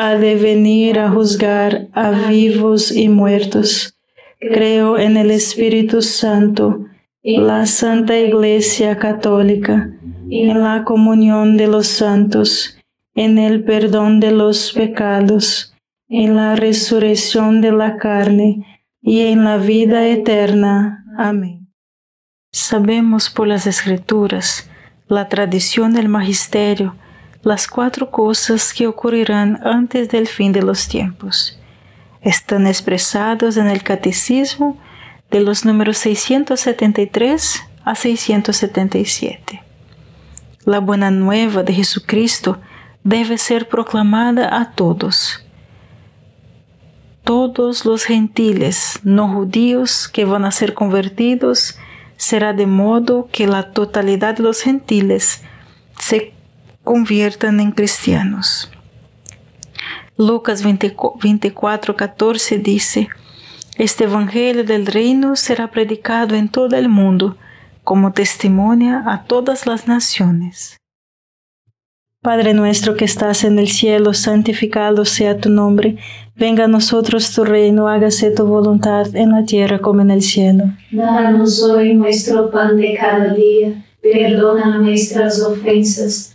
ha de venir a juzgar a vivos y muertos. Creo en el Espíritu Santo, la Santa Iglesia Católica, en la comunión de los santos, en el perdón de los pecados, en la resurrección de la carne y en la vida eterna. Amén. Sabemos por las escrituras, la tradición del magisterio, las cuatro cosas que ocurrirán antes del fin de los tiempos. Están expresados en el Catecismo de los números 673 a 677. La buena nueva de Jesucristo debe ser proclamada a todos. Todos los gentiles no judíos que van a ser convertidos será de modo que la totalidad de los gentiles se conviertan en cristianos. Lucas 24, 14 dice, Este Evangelio del Reino será predicado en todo el mundo como testimonia a todas las naciones. Padre nuestro que estás en el cielo, santificado sea tu nombre, venga a nosotros tu reino, hágase tu voluntad en la tierra como en el cielo. Danos hoy nuestro pan de cada día, perdona nuestras ofensas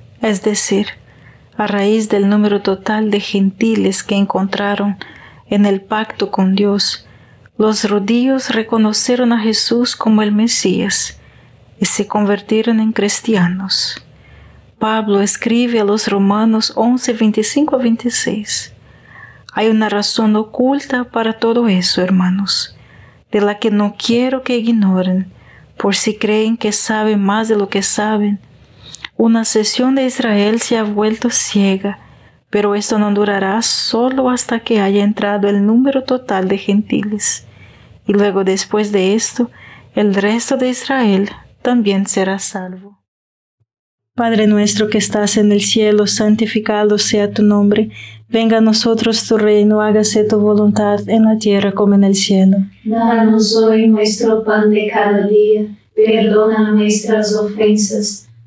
es decir, a raíz del número total de gentiles que encontraron en el pacto con Dios, los rodillos reconocieron a Jesús como el Mesías y se convirtieron en cristianos. Pablo escribe a los Romanos 11, 25 a 26. Hay una razón oculta para todo eso, hermanos, de la que no quiero que ignoren, por si creen que saben más de lo que saben una sesión de Israel se ha vuelto ciega, pero esto no durará solo hasta que haya entrado el número total de gentiles. Y luego después de esto, el resto de Israel también será salvo. Padre nuestro que estás en el cielo, santificado sea tu nombre. Venga a nosotros tu reino, hágase tu voluntad en la tierra como en el cielo. Danos hoy nuestro pan de cada día, perdona nuestras ofensas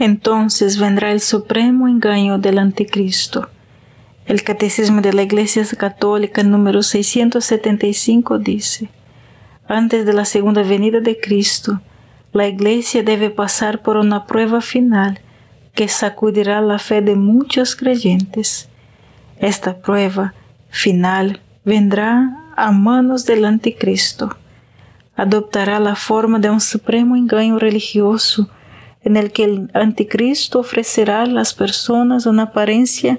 Entonces vendrá el supremo engaño del anticristo. El Catecismo de la Iglesia Católica número 675 dice, antes de la segunda venida de Cristo, la Iglesia debe pasar por una prueba final que sacudirá la fe de muchos creyentes. Esta prueba final vendrá a manos del anticristo. Adoptará la forma de un supremo engaño religioso en el que el anticristo ofrecerá a las personas una apariencia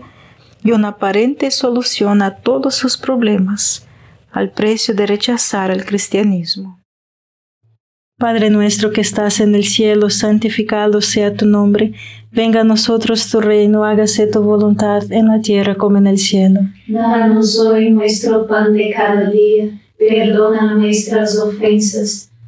y una aparente solución a todos sus problemas, al precio de rechazar el cristianismo. Padre nuestro que estás en el cielo, santificado sea tu nombre, venga a nosotros tu reino, hágase tu voluntad en la tierra como en el cielo. Danos hoy nuestro pan de cada día, perdona nuestras ofensas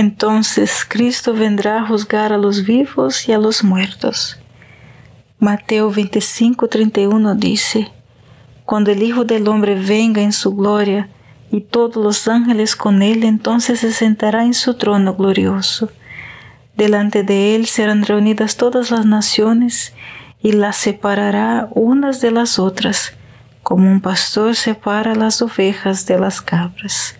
Entonces Cristo vendrá a juzgar a los vivos y a los muertos. Mateo 25, 31 dice, Cuando el Hijo del Hombre venga en su gloria y todos los ángeles con él, entonces se sentará en su trono glorioso. Delante de él serán reunidas todas las naciones y las separará unas de las otras, como un pastor separa las ovejas de las cabras.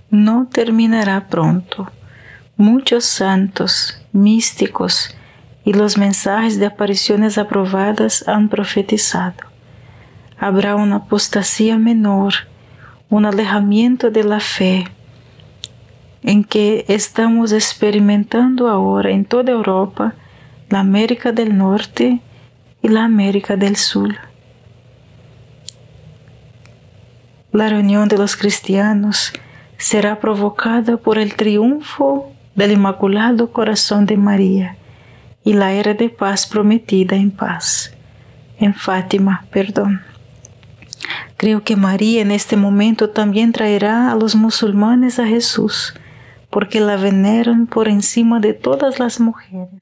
no terminará pronto. Muchos santos, místicos y los mensajes de apariciones aprobadas han profetizado. Habrá una apostasía menor, un alejamiento de la fe, en que estamos experimentando ahora en toda Europa, la América del Norte y la América del Sur. La reunión de los cristianos será provocada por el triunfo del Inmaculado Corazón de María y la era de paz prometida en paz, en Fátima, perdón. Creo que María en este momento también traerá a los musulmanes a Jesús, porque la veneran por encima de todas las mujeres.